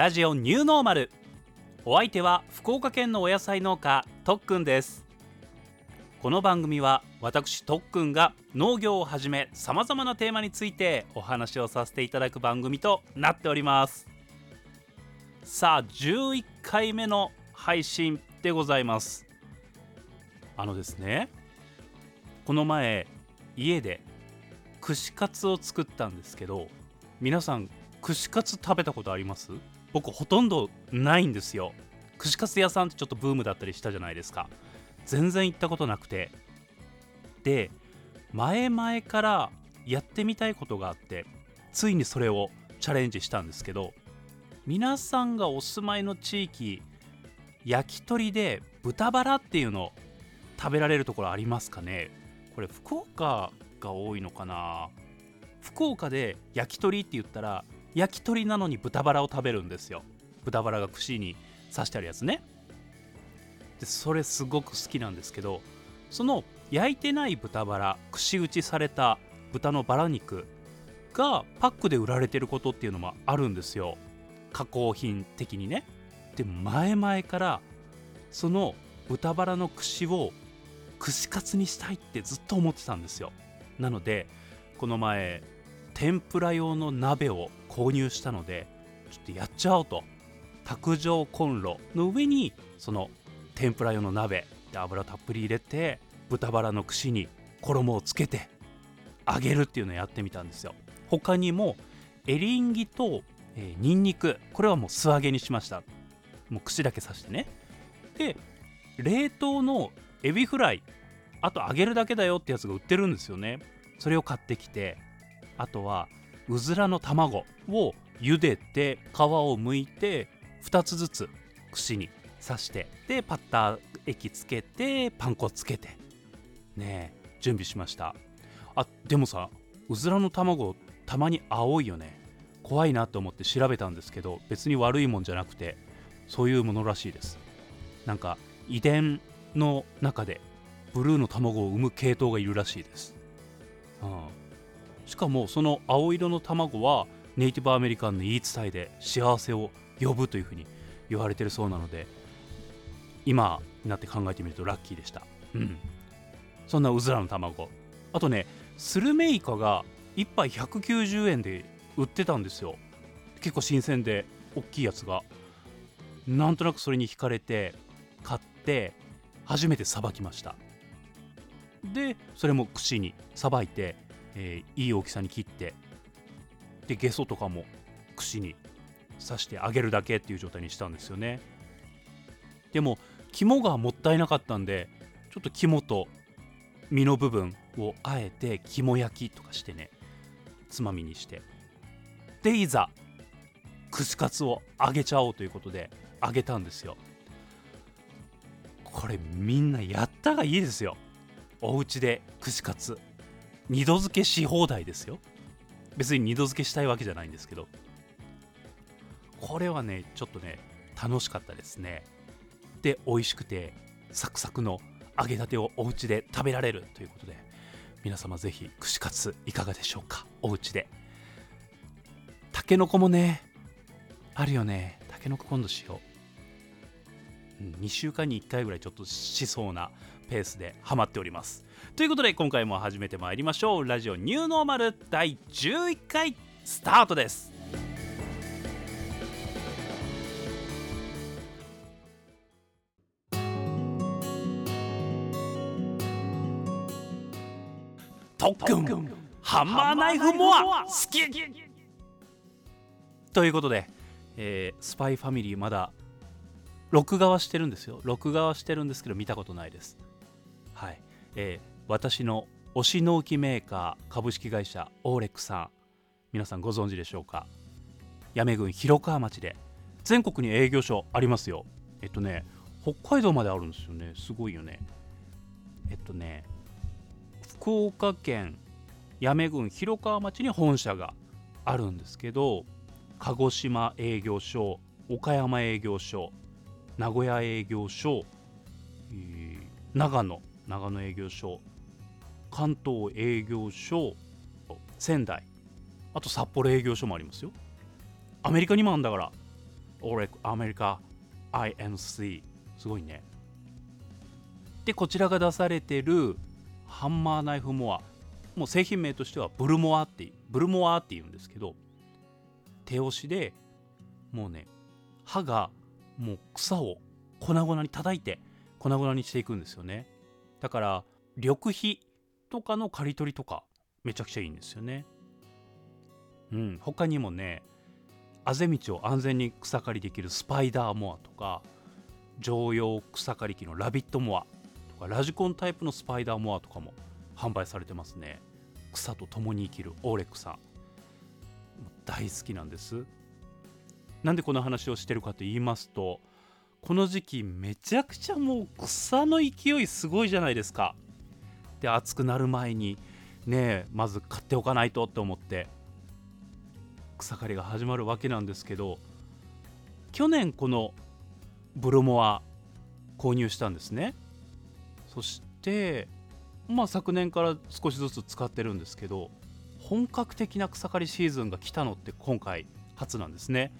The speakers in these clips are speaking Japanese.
ラジオニューノーマル。お相手は福岡県のお野菜農家とっくんです。この番組は私とっくんが農業をはじめさまざまなテーマについてお話をさせていただく番組となっております。さあ11回目の配信でございます。あのですねこの前家で串カツを作ったんですけど皆さん串カツ食べたことあります？僕ほとんどないんですよ。串カツ屋さんってちょっとブームだったりしたじゃないですか。全然行ったことなくて。で前々からやってみたいことがあってついにそれをチャレンジしたんですけど皆さんがお住まいの地域焼き鳥で豚バラっていうの食べられるところありますかね。これ福岡が多いのかな。福岡で焼き鳥って言ったら焼き鳥なのに豚バラを食べるんですよ。豚バラが串に刺してあるやつね。でそれすごく好きなんですけどその焼いてない豚バラ串打ちされた豚のバラ肉がパックで売られてることっていうのもあるんですよ。加工品的にね。で前々からその豚バラの串を串カツにしたいってずっと思ってたんですよ。なのでこの前天ぷら用の鍋を購入したのでちょっとやっちゃおうと。卓上コンロの上にその天ぷら用の鍋で油たっぷり入れて豚バラの串に衣をつけて揚げるっていうのをやってみたんですよ。他にもエリンギと、えー、ニンニクこれはもう素揚げにしました。もう串だけ刺してね。で冷凍のエビフライあと揚げるだけだよってやつが売ってるんですよね。それを買ってきてあとはうずらの卵を茹でて皮を剥いて2つずつ串に刺してでパッター液つけてパン粉つけて。ねえ準備しました。あでもさうずらの卵たまに青いよね。怖いなと思って調べたんですけど別に悪いもんじゃなくてそういうものらしいです。なんか遺伝の中でブルーの卵を産む系統がいるらしいです、うん、しかもその青色の卵はネイティブアメリカンの言い伝えで幸せを呼ぶというふうに言われてるそうなので今になって考えてみるとラッキーでした。うん。そんなうずらの卵。あとねスルメイカが1杯190円で売ってたんですよ。結構新鮮で大きいやつが。なんとなくそれに惹かれて買って初めてさばきました。でそれも串にさばいて、えー、いい大きさに切ってでゲソとかも串に刺して揚げるだけっていう状態にしたんですよね。でも肝がもったいなかったんでちょっと肝と身の部分をあえて肝焼きとかしてねつまみにして。でいざ串カツを揚げちゃおうということで揚げたんですよ。これみんなやったがいいですよ。お家で串カツ二度漬けし放題ですよ。別に二度漬けしたいわけじゃないんですけど。これはねちょっとね楽しかったですね。で美味しくてサクサクの揚げたてをお家で食べられるということで皆様ぜひ串カツいかがでしょうか？お家で。たけのこもねあるよね。たけのこ今度しよう。2週間に1回ぐらいちょっとしそうなペースでハマっております。ということで今回も始めてまいりましょう。ラジオニューノーマル第11回スタートです。特訓。ハンマーナイフモア好き。ということで、えー、スパイファミリーまだ録画はしてるんですよ。録画はしてるんですけど見たことないです。はい、えー、私の推し納期メーカー株式会社オーレックさん。皆さんご存知でしょうか？八女郡広川町で。全国に営業所ありますよ。えっとね北海道まであるんですよね。すごいよね。えっとね福岡県八女郡広川町に本社があるんですけど鹿児島営業所岡山営業所名古屋営業所、えー、長野長野営業所関東営業所仙台あと札幌営業所もありますよ。アメリカにもあるんだから。オレアメリカ INC すごいね。でこちらが出されてるハンマーナイフモア。もう製品名としてはブルモアってブルモアって言うんですけど手押しでもうね刃がもう草を粉々に叩いて粉々にしていくんですよね。だから緑肥とかの刈り取りとかめちゃくちゃいいんですよね。うん。他にもねあぜ道を安全に草刈りできるスパイダーモアとか常用草刈り機のラビットモアとかラジコンタイプのスパイダーモアとかも販売されてますね。草と共に生きるオーレックさん大好きなんです。なんでこの話をしてるかと言いますとこの時期めちゃくちゃもう草の勢いすごいじゃないですか。で暑くなる前にねまず買っておかないとって思って草刈りが始まるわけなんですけど去年このブロモア購入したんですね。そしてまあ昨年から少しずつ使ってるんですけど本格的な草刈りシーズンが来たのって今回初なんですね。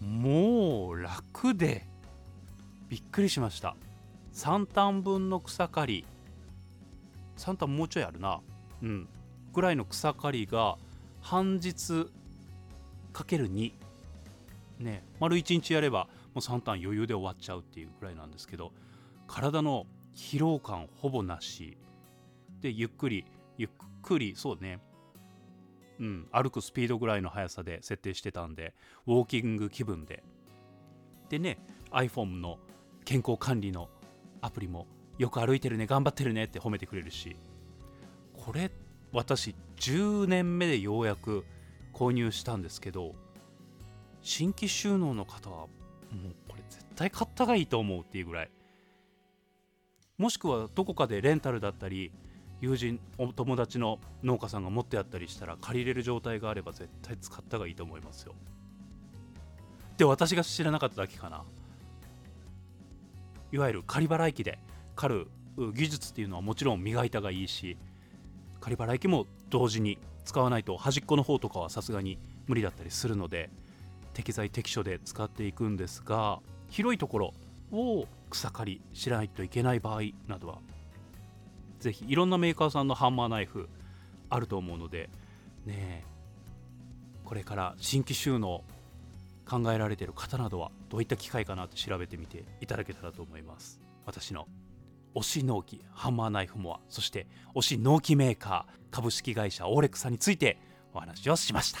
もう楽でびっくりしました。3単分の草刈り。3単もうちょいあるな。うん。ぐらいの草刈りが半日かける2ね。丸1日やればもう3単余裕で終わっちゃうっていうぐらいなんですけど体の疲労感ほぼなし。でゆっくりゆっくりそうね。うん、歩くスピードぐらいの速さで設定してたんでウォーキング気分で。でね iPhone の健康管理のアプリもよく歩いてるね頑張ってるねって褒めてくれるしこれ私10年目でようやく購入したんですけど新規収納の方はもうこれ絶対買った方がいいと思うっていうぐらい。もしくはどこかでレンタルだったり友人お友達の農家さんが持ってあったりしたら借りれる状態があれば絶対使った方がいいと思いますよ。で私が知らなかっただけかな。いわゆる仮払い機で狩る技術っていうのはもちろん磨いたがいいし仮払い機も同時に使わないと端っこの方とかはさすがに無理だったりするので適材適所で使っていくんですが広いところを草刈りしないといけない場合などはぜひいろんなメーカーさんのハンマーナイフあると思うのでねこれから新規収納考えられている方などはどういった機会かなって調べてみていただけたらと思います。私の推し納期ハンマーナイフモアそして推し納期メーカー株式会社オーレックさんについてお話をしました。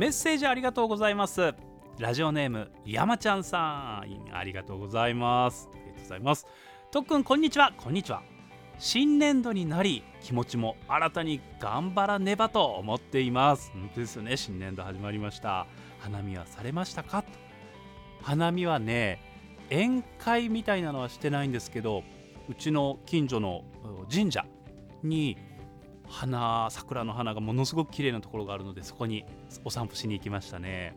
メッセージありがとうございます。ラジオネーム山ちゃんさん。ありがとうございます。ありがとうございます。とっくんこんにちは。こんにちは。新年度になり気持ちも新たに頑張らねばと思っています。本当ですよね。新年度始まりました。花見はされましたか？花見はね宴会みたいなのはしてないんですけどうちの近所の神社に花桜の花がものすごく綺麗なところがあるのでそこにお散歩しに行きましたね。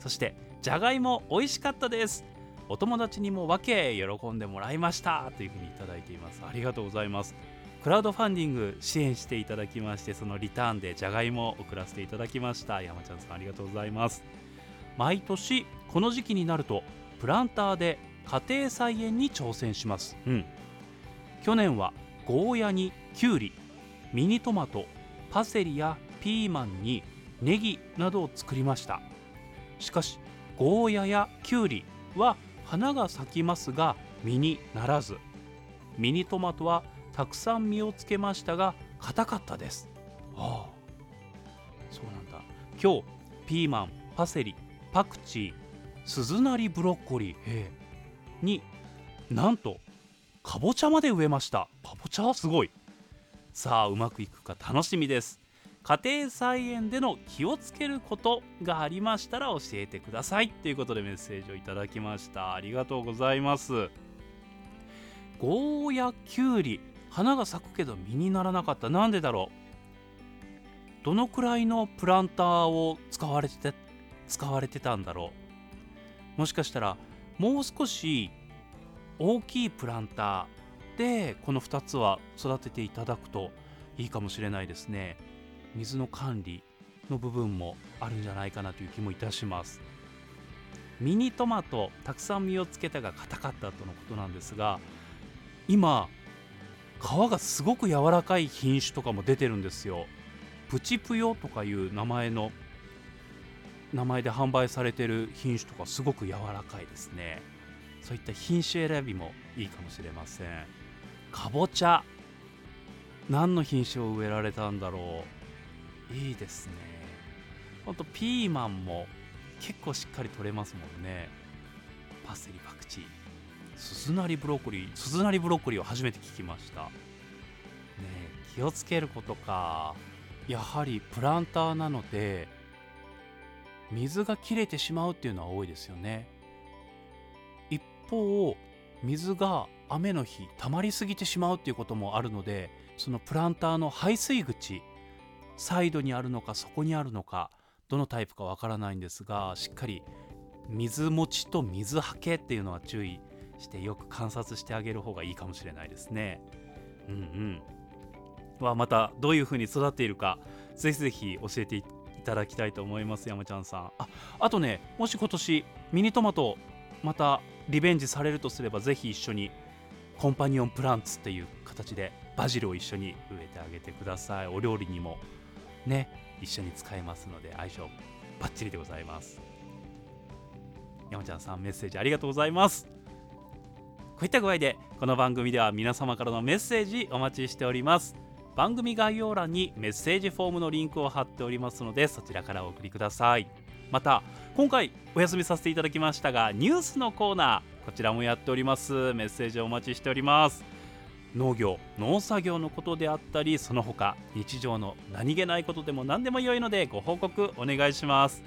そしてじゃがいも美味しかったです。お友達にも分け喜んでもらいました。というふうにいただいています。ありがとうございます。クラウドファンディング支援していただきましてそのリターンでじゃがいもを送らせていただきました。山ちゃんさんありがとうございます。毎年この時期になるとプランターで家庭菜園に挑戦します。うん。去年はゴーヤにきゅうりミニトマトパセリやピーマンにネギなどを作りました。しかしゴーヤやキュウリは花が咲きますが実にならず。ミニトマトはたくさん実をつけましたが硬かったです。ああ。そうなんだ。今日ピーマンパセリパクチー鈴なりブロッコリーになんとかぼちゃまで植えました。かぼちゃすごいさあうまくいくか楽しみです。家庭菜園での気をつけることがありましたら教えてください。ということでメッセージをいただきました。ありがとうございます。ゴーヤキュウリ花が咲くけど実にならなかった。なんでだろう。どのくらいのプランターを使われて使われてたんだろう。もしかしたらもう少し大きいプランターでこの2つは育てていただくといいかもしれないですね。水の管理の部分もあるんじゃないかなという気もいたします。ミニトマトたくさん実をつけたが硬かったとのことなんですが今皮がすごく柔らかい品種とかも出てるんですよ。プチプヨとかいう名前の名前で販売されてる品種とかすごく柔らかいですね。そういった品種選びもいいかもしれません。かぼちゃ。何の品種を植えられたんだろう。いいですね。ほんとピーマンも結構しっかり取れますもんね。パセリパクチー。鈴なりブロッコリー鈴なりブロッコリーを初めて聞きました。ね気をつけることか。やはりプランターなので水が切れてしまうっていうのは多いですよね。一方水が雨の日溜まりすぎてしまうっていうこともあるのでそのプランターの排水口サイドにあるのかそこにあるのかどのタイプかわからないんですがしっかり水持ちと水はけっていうのは注意してよく観察してあげる方がいいかもしれないですね。うんうんはまたどういう風に育っているかぜひぜひ教えていただきたいと思います山ちゃんさんああとねもし今年ミニトマトまたリベンジされるとすればぜひ一緒にコンパニオンプランツっていう形でバジルを一緒に植えてあげてください。お料理にもね一緒に使えますので相性バッチリでございます。山ちゃんさんメッセージありがとうございます。こういった具合でこの番組では皆様からのメッセージお待ちしております。番組概要欄にメッセージフォームのリンクを貼っておりますのでそちらからお送りください。また今回お休みさせていただきましたがニュースのコーナーこちらもやっております。メッセージをお待ちしております。農業農作業のことであったりその他日常の何気ないことでも何でも良いのでご報告お願いします。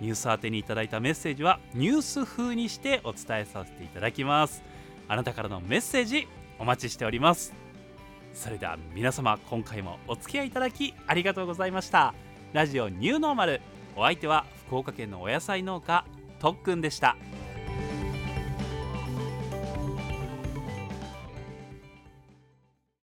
ニュース宛てにいただいたメッセージはニュース風にしてお伝えさせていただきます。あなたからのメッセージお待ちしております。それでは皆様今回もお付き合いいただきありがとうございました。ラジオニューノーマル。お相手は福岡県のお野菜農家とっくんでした。